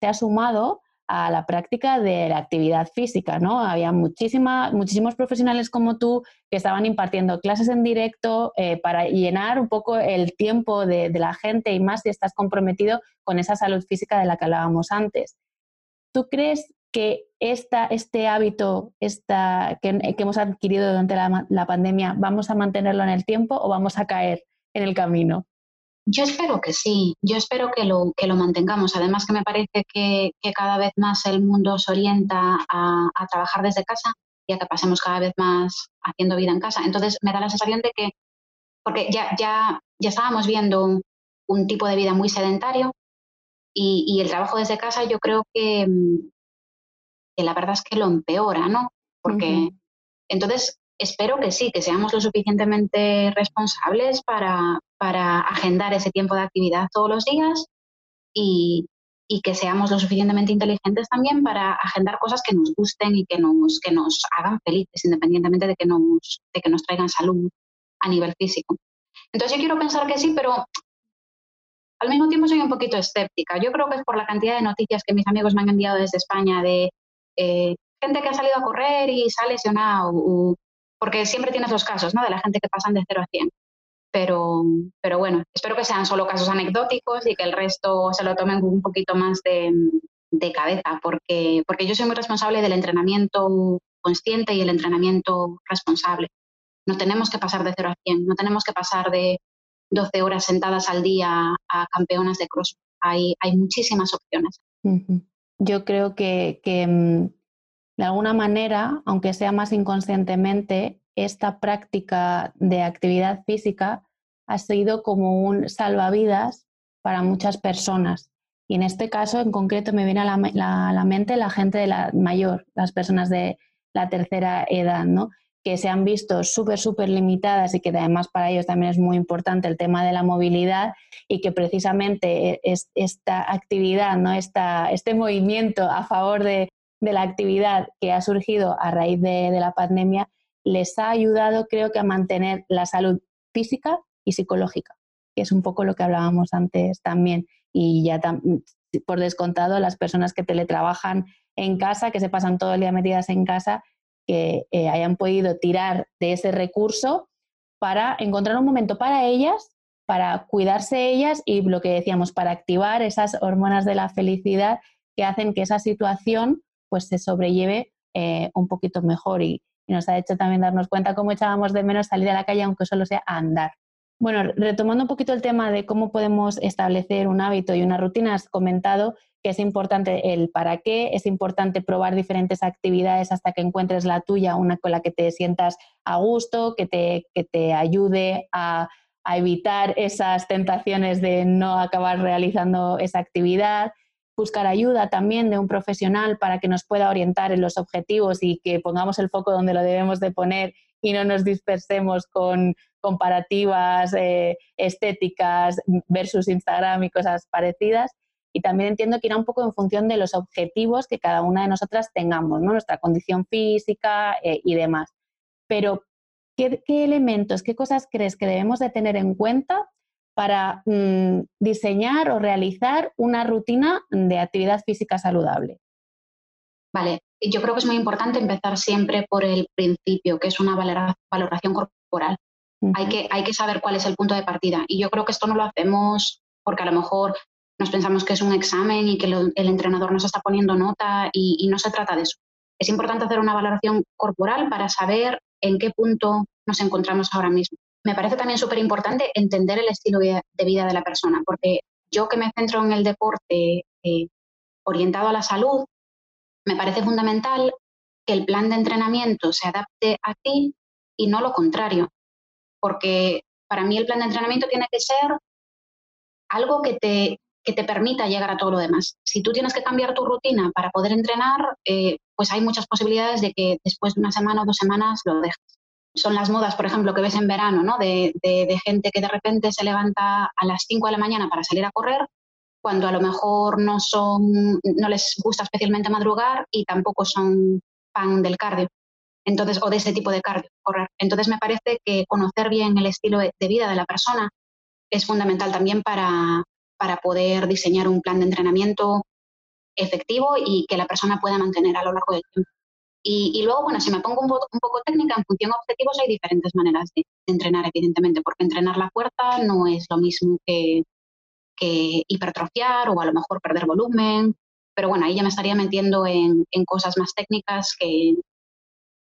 se ha sumado a la práctica de la actividad física, ¿no? Había muchísima, muchísimos profesionales como tú que estaban impartiendo clases en directo eh, para llenar un poco el tiempo de, la gente y más si estás comprometido con esa salud física de la que hablábamos antes. ¿Tú crees que esta, este hábito esta, que, hemos adquirido durante la, pandemia, vamos a mantenerlo en el tiempo o vamos a caer en el camino? Yo espero que sí, yo espero que lo, que lo mantengamos. Además que me parece que, cada vez más el mundo se orienta a, trabajar desde casa y a que pasemos cada vez más haciendo vida en casa. Entonces me da la sensación de que, porque ya, ya, ya estábamos viendo un tipo de vida muy sedentario y, el trabajo desde casa yo creo que, que, la verdad es que lo empeora, ¿no? Porque entonces espero que sí, que seamos lo suficientemente responsables para, para agendar ese tiempo de actividad todos los días y, y, que seamos lo suficientemente inteligentes también para agendar cosas que nos gusten y que nos, que nos hagan felices, independientemente de que, nos, de que nos traigan salud a nivel físico. Entonces yo quiero pensar que sí, pero al mismo tiempo soy un poquito escéptica. Yo creo que es por la cantidad de noticias que mis amigos me han enviado desde España de eh, gente que ha salido a correr y se ha lesionado, porque siempre tienes los casos ¿no? de la gente que pasan de 0 a 100. Pero, pero bueno, espero que sean solo casos anecdóticos y que el resto se lo tomen un poquito más de, de cabeza, porque, porque yo soy muy responsable del entrenamiento consciente y el entrenamiento responsable. No tenemos que pasar de 0 a 100, no tenemos que pasar de 12 horas sentadas al día a campeonas de cross. Hay, hay muchísimas opciones. Yo creo que, mm, de alguna manera, aunque sea más inconscientemente, esta práctica de actividad física ha sido como un salvavidas para muchas personas. Y en este caso, en concreto, me viene a la, mente la gente de la mayor, las personas de la tercera edad, ¿no? Que se han visto súper, súper limitadas y que además para ellos también es muy importante el tema de la movilidad y que precisamente es, esta actividad, ¿no? esta, este movimiento a favor de, de la actividad que ha surgido a raíz de, la pandemia les ha ayudado, creo que, a mantener la salud física y psicológica, que es un poco lo que hablábamos antes también. Y ya por descontado, las personas que teletrabajan en casa, que se pasan todo el día metidas en casa, que eh, hayan podido tirar de ese recurso para encontrar un momento para ellas, para cuidarse ellas y lo que decíamos, para activar esas hormonas de la felicidad que hacen que esa situación pues se sobrelleve eh, un poquito mejor y, nos ha hecho también darnos cuenta cómo echábamos de menos salir a la calle aunque solo sea andar. Bueno, retomando un poquito el tema de cómo podemos establecer un hábito y una rutina, has comentado que es importante el para qué, es importante probar diferentes actividades hasta que encuentres la tuya, una con la que te sientas a gusto, que te, que te ayude a, a evitar esas tentaciones de no acabar realizando esa actividad. Buscar ayuda también de un profesional para que nos pueda orientar en los objetivos y que pongamos el foco donde lo debemos de poner y no nos dispersemos con comparativas eh, estéticas versus Instagram y cosas parecidas. Y también entiendo que irá un poco en función de los objetivos que cada una de nosotras tengamos, nuestra condición física eh, y demás. Pero, ¿qué, ¿qué elementos, qué cosas crees que debemos de tener en cuenta para mm, diseñar o realizar una rutina de actividad física saludable? Vale, yo creo que es muy importante empezar siempre por el principio, que es una valoración corporal. Hay, que, hay que saber cuál es el punto de partida. Y yo creo que esto no lo hacemos porque a lo mejor nos pensamos que es un examen y que el entrenador nos está poniendo nota y, no se trata de eso. Es importante hacer una valoración corporal para saber en qué punto nos encontramos ahora mismo. me parece también súper importante entender el estilo de vida de la persona, porque yo que me centro en el deporte eh, orientado a la salud, me parece fundamental que el plan de entrenamiento se adapte a ti y no lo contrario, porque para mí el plan de entrenamiento tiene que ser algo que te, que te permita llegar a todo lo demás. Si tú tienes que cambiar tu rutina para poder entrenar, eh, pues hay muchas posibilidades de que después de una semana o dos semanas lo dejes. Son las modas, por ejemplo, que ves en verano, ¿no? De, de, gente que de repente se levanta a las 5 de la mañana para salir a correr, cuando a lo mejor no, son, no les gusta especialmente madrugar y tampoco son fan del cardio. Entonces, o de ese tipo de cardio, correr. Entonces, me parece que conocer bien el estilo de vida de la persona es fundamental también para, para poder diseñar un plan de entrenamiento efectivo y que la persona pueda mantener a lo largo del tiempo. Y, luego, bueno, si me pongo un, poco técnica, en función de objetivos hay diferentes maneras de, entrenar, evidentemente, porque entrenar la fuerza no es lo mismo que, que, hipertrofiar o a lo mejor perder volumen, pero bueno, ahí ya me estaría metiendo en, en cosas más técnicas que,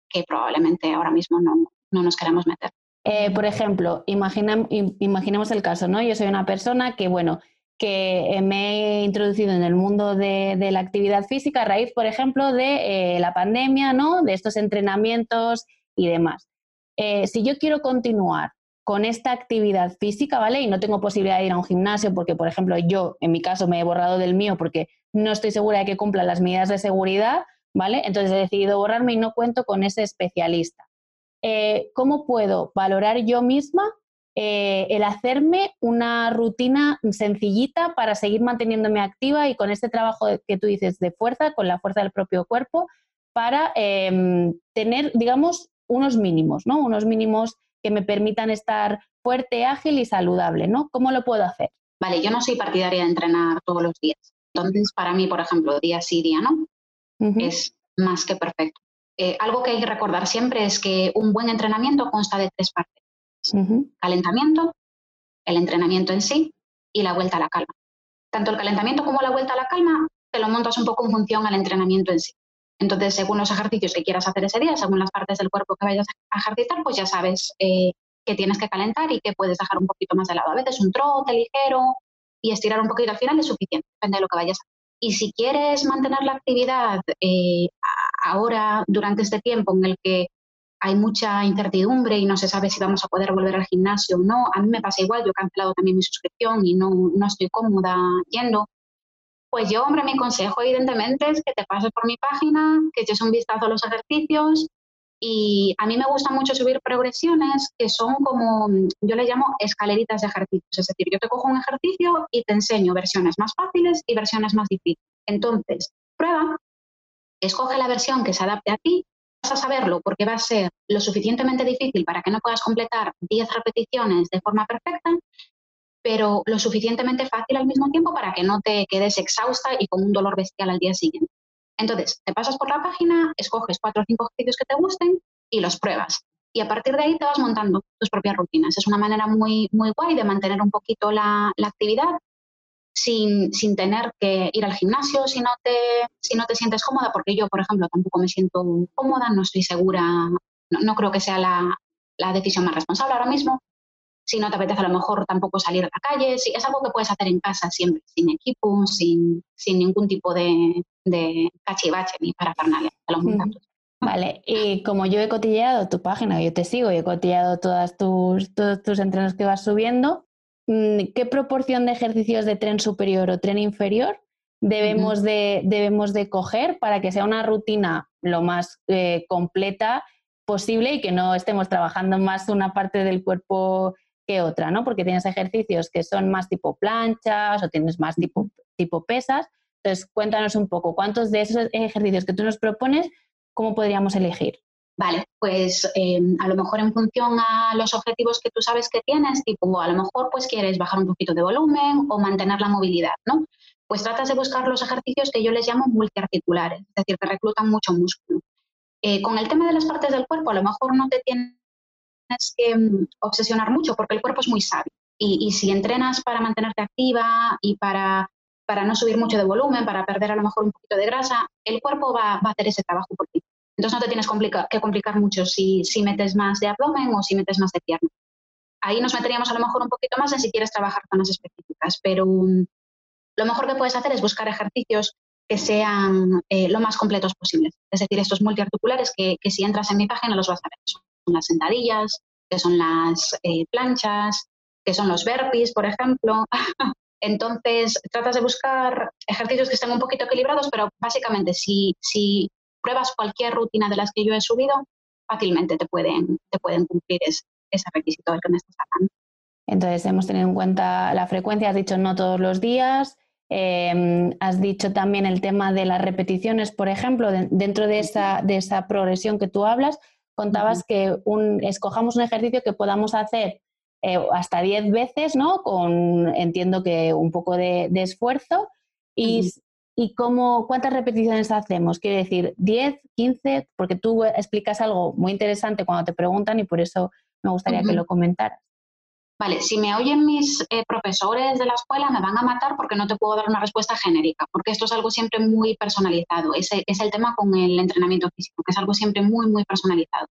que probablemente ahora mismo no, no nos queremos meter. Eh, por ejemplo, imaginemos el caso, ¿no? Yo soy una persona que, bueno, que eh, me he introducido en el mundo de, la actividad física a raíz, por ejemplo, de eh, la pandemia, ¿no? De estos entrenamientos y demás. si yo quiero continuar con esta actividad física, ¿vale? Y no tengo posibilidad de ir a un gimnasio porque, por ejemplo, yo, en mi caso, me he borrado del mío porque no estoy segura de que cumpla las medidas de seguridad, ¿vale? Entonces he decidido borrarme y no cuento con ese especialista. Eh, ¿cómo puedo valorar yo misma eh, el hacerme una rutina sencillita para seguir manteniéndome activa y con este trabajo que tú dices de fuerza, con la fuerza del propio cuerpo, para em, tener, digamos, unos mínimos, ¿no? Unos mínimos que me permitan estar fuerte, ágil y saludable, ¿no? ¿Cómo lo puedo hacer? Vale, yo no soy partidaria de entrenar todos los días. Entonces, para mí, por ejemplo, día sí, día no, es más que perfecto. Eh, algo que hay que recordar siempre es que un buen entrenamiento consta de tres partes. Calentamiento, el entrenamiento en sí y la vuelta a la calma. Tanto el calentamiento como la vuelta a la calma te lo montas un poco en función al entrenamiento en sí. Entonces, según los ejercicios que quieras hacer ese día, según las partes del cuerpo que vayas a ejercitar, pues ya sabes eh, que tienes que calentar y que puedes dejar un poquito más de lado. A veces un trote ligero y estirar un poquito al final es suficiente, depende de lo que vayas a hacer. Y si quieres mantener la actividad eh, ahora, durante este tiempo en el que hay mucha incertidumbre y no se sabe si vamos a poder volver al gimnasio o no, a mí me pasa igual, yo he cancelado también mi suscripción y no, no estoy cómoda yendo, pues yo, hombre, mi consejo evidentemente es que te pases por mi página, que eches un vistazo a los ejercicios y a mí me gusta mucho subir progresiones que son como, yo le llamo escaleritas de ejercicios. Es decir, yo te cojo un ejercicio y te enseño versiones más fáciles y versiones más difíciles. Entonces, prueba, escoge la versión que se adapte a ti, vas a saberlo porque va a ser lo suficientemente difícil para que no puedas completar 10 repeticiones de forma perfecta, pero lo suficientemente fácil al mismo tiempo para que no te quedes exhausta y con un dolor bestial al día siguiente. Entonces, te pasas por la página, escoges cuatro o cinco ejercicios que te gusten y los pruebas. Y a partir de ahí te vas montando tus propias rutinas. Es una manera muy, muy guay de mantener un poquito la, actividad sin, sin, tener que ir al gimnasio si no, te, si no te sientes cómoda, porque yo, por ejemplo, tampoco me siento cómoda, no estoy segura, no, no creo que sea la, la, decisión más responsable ahora mismo, si no te apetece a lo mejor tampoco salir a la calle, si es algo que puedes hacer en casa siempre, sin equipo, sin, sin ningún tipo de, de cachivache ni para los Vale, y como yo he cotilleado tu página, yo te sigo y he cotilleado todas tus, todos tus entrenos que vas subiendo, mm, ¿qué proporción de ejercicios de tren superior o tren inferior debemos, de, debemos de coger para que sea una rutina lo más eh, completa posible y que no estemos trabajando más una parte del cuerpo que otra, ¿no? Porque tienes ejercicios que son más tipo planchas o tienes más tipo, tipo pesas. Entonces, cuéntanos un poco, ¿cuántos de esos ejercicios que tú nos propones, cómo podríamos elegir? Vale, pues em, a lo mejor en función a los objetivos que tú sabes que tienes, tipo a lo mejor pues quieres bajar un poquito de volumen o mantener la movilidad, ¿no? Pues tratas de buscar los ejercicios que yo les llamo multiarticulares, es decir, que reclutan mucho músculo. Eh, con el tema de las partes del cuerpo, a lo mejor no te tienes que mm, obsesionar mucho porque el cuerpo es muy sabio. Y, si entrenas para mantenerte activa y para, para, no subir mucho de volumen, para perder a lo mejor un poquito de grasa, el cuerpo va, a hacer ese trabajo por ti. Entonces no te tienes que complicar mucho si, si metes más de abdomen o si metes más de pierna. ahí nos meteríamos a lo mejor un poquito más en si quieres trabajar zonas específicas, pero mm, lo mejor que puedes hacer es buscar ejercicios que sean eh, lo más completos posibles. Es decir, estos multiarticulares que, que, si entras en mi página los vas a ver. Son las sentadillas, que son las eh, planchas, que son los burpees, por ejemplo. Entonces, tratas de buscar ejercicios que estén un poquito equilibrados, pero básicamente si, si pruebas cualquier rutina de las que yo he subido, fácilmente te pueden, te pueden cumplir ese, ese requisito del que me estás hablando. Entonces, hemos tenido en cuenta la frecuencia, has dicho no todos los días, eh, has dicho también el tema de las repeticiones, por ejemplo, dentro de esa, de esa progresión que tú hablas, contabas que un, escojamos un ejercicio que podamos hacer eh, hasta 10 veces, ¿no? Con, entiendo que un poco de, esfuerzo. Y, y cómo, cuántas repeticiones hacemos. Quiere decir, 10, 15, porque tú explicas algo muy interesante cuando te preguntan y por eso me gustaría que lo comentaras. Vale, si me oyen mis eh, profesores de la escuela me van a matar porque no te puedo dar una respuesta genérica, porque esto es algo siempre muy personalizado. Ese es el tema con el entrenamiento físico, que es algo siempre muy, muy personalizado.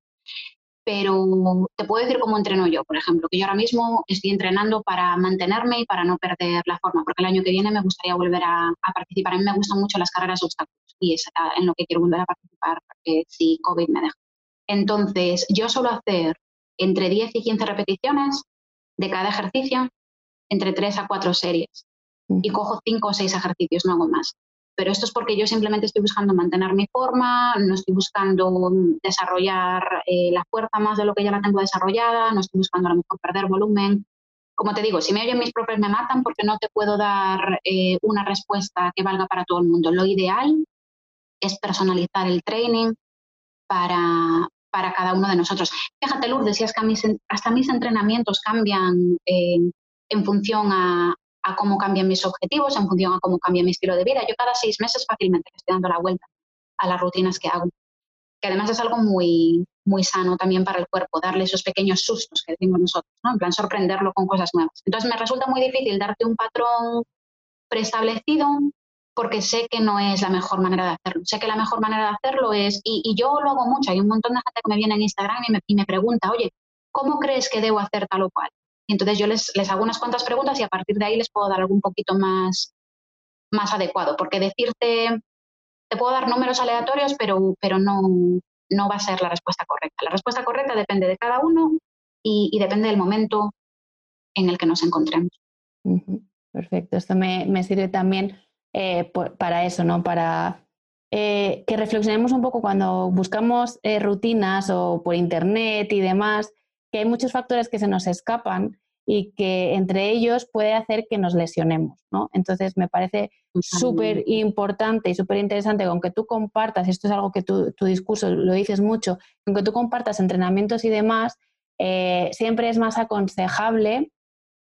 Pero te puedo decir cómo entreno yo, por ejemplo, que yo ahora mismo estoy entrenando para mantenerme y para no perder la forma, porque el año que viene me gustaría volver a, participar. A mí me gustan mucho las carreras de obstáculos y es en lo que quiero volver a participar porque si COVID me deja. Entonces, yo suelo hacer entre 10 y 15 repeticiones de cada ejercicio entre tres a cuatro series y cojo cinco o seis ejercicios, no hago más. Pero esto es porque yo simplemente estoy buscando mantener mi forma, no estoy buscando desarrollar eh, la fuerza más de lo que ya la tengo desarrollada, no estoy buscando a lo mejor perder volumen. Como te digo, si me oyen mis propios me matan porque no te puedo dar eh, una respuesta que valga para todo el mundo. Lo ideal es personalizar el training para, para cada uno de nosotros. Fíjate, Lourdes, que hasta mis entrenamientos cambian eh, en función a, cómo cambian mis objetivos, en función a cómo cambia mi estilo de vida. Yo cada seis meses fácilmente estoy dando la vuelta a las rutinas que hago, que además es algo muy, muy sano también para el cuerpo, darle esos pequeños sustos que decimos nosotros, ¿no? en plan sorprenderlo con cosas nuevas. Entonces me resulta muy difícil darte un patrón preestablecido porque sé que no es la mejor manera de hacerlo. Sé que la mejor manera de hacerlo es, y, yo lo hago mucho, hay un montón de gente que me viene en Instagram y me, pregunta, oye, ¿cómo crees que debo hacer tal o cual? Y entonces yo les, les, hago unas cuantas preguntas y a partir de ahí les puedo dar algo un poquito más, más adecuado, porque decirte, te puedo dar números aleatorios, pero, pero no, no va a ser la respuesta correcta. La respuesta correcta depende de cada uno y, depende del momento en el que nos encontremos. Perfecto, esto me, me sirve también eh, para eso, ¿no? Para eh, que reflexionemos un poco cuando buscamos eh, rutinas o por internet y demás, que hay muchos factores que se nos escapan y que entre ellos puede hacer que nos lesionemos, ¿no? Entonces me parece súper importante y súper interesante con que tú compartas, esto es algo que tu discurso lo dices mucho, con que tú compartas entrenamientos y demás, siempre es más aconsejable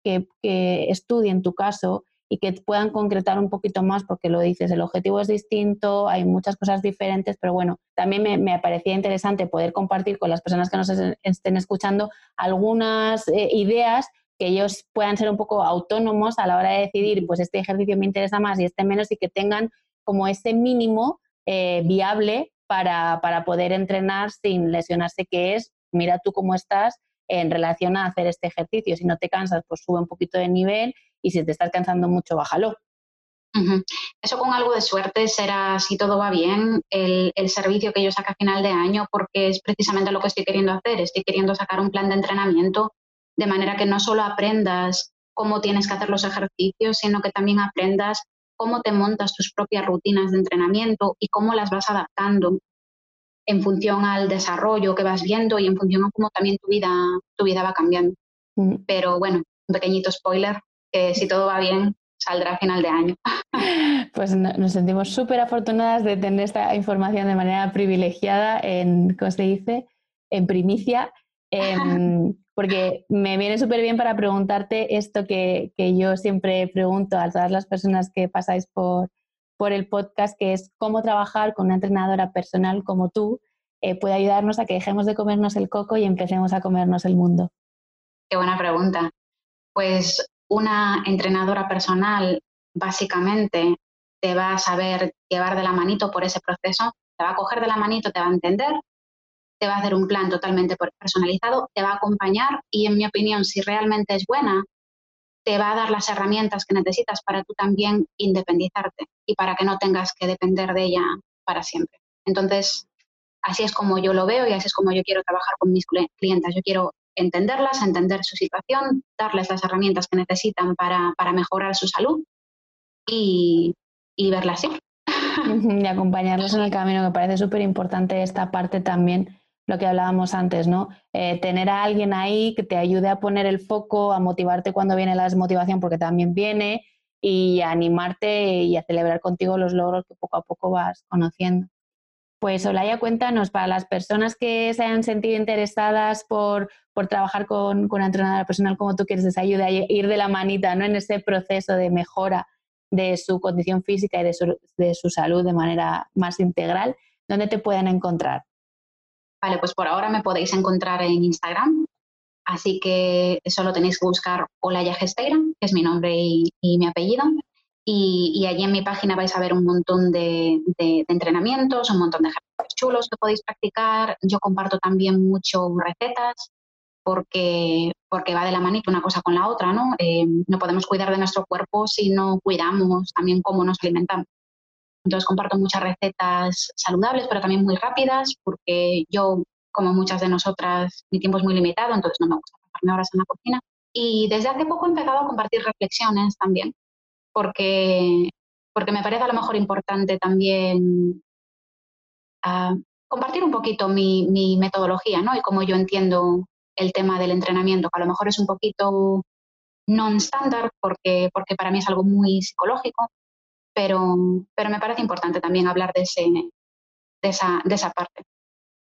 que, que estudie en tu caso y que puedan concretar un poquito más, porque lo dices, el objetivo es distinto, hay muchas cosas diferentes, pero bueno, también me, parecía interesante poder compartir con las personas que nos estén escuchando algunas eh, ideas que ellos puedan ser un poco autónomos a la hora de decidir, pues este ejercicio me interesa más y este menos, y que tengan como ese mínimo eh, viable para, para poder entrenar sin lesionarse, que es, mira tú cómo estás en relación a hacer este ejercicio. Si no te cansas, pues sube un poquito de nivel y si te estás cansando mucho, bájalo. Eso con algo de suerte será, si todo va bien, el, servicio que yo saque a final de año, porque es precisamente lo que estoy queriendo hacer. Estoy queriendo sacar un plan de entrenamiento de manera que no solo aprendas cómo tienes que hacer los ejercicios, sino que también aprendas cómo te montas tus propias rutinas de entrenamiento y cómo las vas adaptando en función al desarrollo que vas viendo y en función a cómo también tu vida, tu vida va cambiando. Mm. Pero bueno, un pequeñito spoiler, que si todo va bien, saldrá a final de año. Pues nos sentimos súper afortunadas de tener esta información de manera privilegiada en, ¿cómo se dice? En primicia, em, porque me viene súper bien para preguntarte esto que, que, yo siempre pregunto a todas las personas que pasáis por, por el podcast, que es cómo trabajar con una entrenadora personal como tú eh, puede ayudarnos a que dejemos de comernos el coco y empecemos a comernos el mundo. Qué buena pregunta. Pues una entrenadora personal básicamente te va a saber llevar de la manito por ese proceso, te va a coger de la manito, te va a entender te va a hacer un plan totalmente personalizado, te va a acompañar y en mi opinión, si realmente es buena, te va a dar las herramientas que necesitas para tú también independizarte y para que no tengas que depender de ella para siempre. Entonces, así es como yo lo veo y así es como yo quiero trabajar con mis clientes. Yo quiero entenderlas, entender su situación, darles las herramientas que necesitan para, mejorar su salud y, y verla así. Y acompañarlos en el camino, me parece súper importante esta parte también, lo que hablábamos antes, ¿no? Eh, tener a alguien ahí que te ayude a poner el foco, a motivarte cuando viene la desmotivación, porque también viene, y a animarte y a celebrar contigo los logros que poco a poco vas conociendo. Pues Olaya, cuéntanos, para las personas que se hayan sentido interesadas por, trabajar con, con una entrenadora personal como tú quieres, les ayude a ir de la manita ¿no? en ese proceso de mejora de su condición física y de su, de su salud de manera más integral, ¿dónde te pueden encontrar? Vale, pues por ahora me podéis encontrar en Instagram, así que solo tenéis que buscar Olaya Gesteira, que es mi nombre y mi apellido, y, allí en mi página vais a ver un montón de, entrenamientos, un montón de ejercicios chulos que podéis practicar. Yo comparto también mucho recetas porque, porque va de la manita una cosa con la otra, ¿no? Eh, no podemos cuidar de nuestro cuerpo si no cuidamos también cómo nos alimentamos. Entonces comparto muchas recetas saludables, pero también muy rápidas, porque yo, como muchas de nosotras, mi tiempo es muy limitado, entonces no me gusta pasarme horas en la cocina. Y desde hace poco he empezado a compartir reflexiones también porque, porque me parece a lo mejor importante también ah, compartir un poquito mi, metodología ¿no? y cómo yo entiendo el tema del entrenamiento, que a lo mejor es un poquito non-standard porque, porque para mí es algo muy psicológico, pero, pero me parece importante también hablar de, ese, de, esa, de esa parte.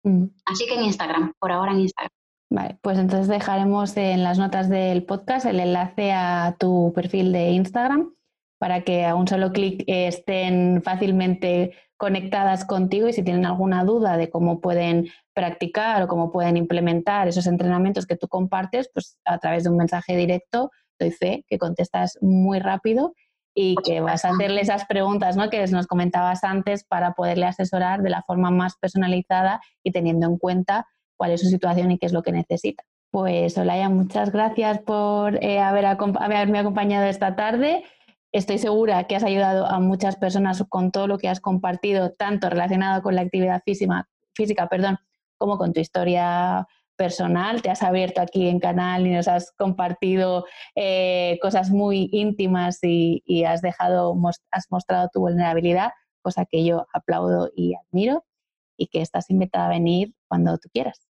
Mm. Así que en Instagram, por ahora en Instagram. Vale, pues entonces dejaremos en las notas del podcast el enlace a tu perfil de Instagram para que a un solo clic estén fácilmente conectadas contigo y si tienen alguna duda de cómo pueden practicar o cómo pueden implementar esos entrenamientos que tú compartes, pues a través de un mensaje directo, doy fe que contestas muy rápido y que vas a hacerle esas preguntas ¿no? que nos comentabas antes para poderle asesorar de la forma más personalizada y teniendo en cuenta cuál es su situación y qué es lo que necesita. Pues Olaya, muchas gracias por eh, haber, haberme acompañado esta tarde Estoy segura que has ayudado a muchas personas con todo lo que has compartido, tanto relacionado con la actividad física, física perdón, como con tu historia personal. Te has abierto aquí en canal y nos has compartido eh, cosas muy íntimas y, has dejado, has mostrado tu vulnerabilidad, cosa que yo aplaudo y admiro y que estás invitada a venir cuando tú quieras.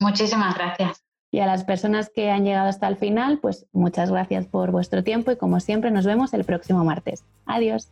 Muchísimas gracias. Y a las personas que han llegado hasta el final, pues muchas gracias por vuestro tiempo y como siempre nos vemos el próximo martes. Adiós.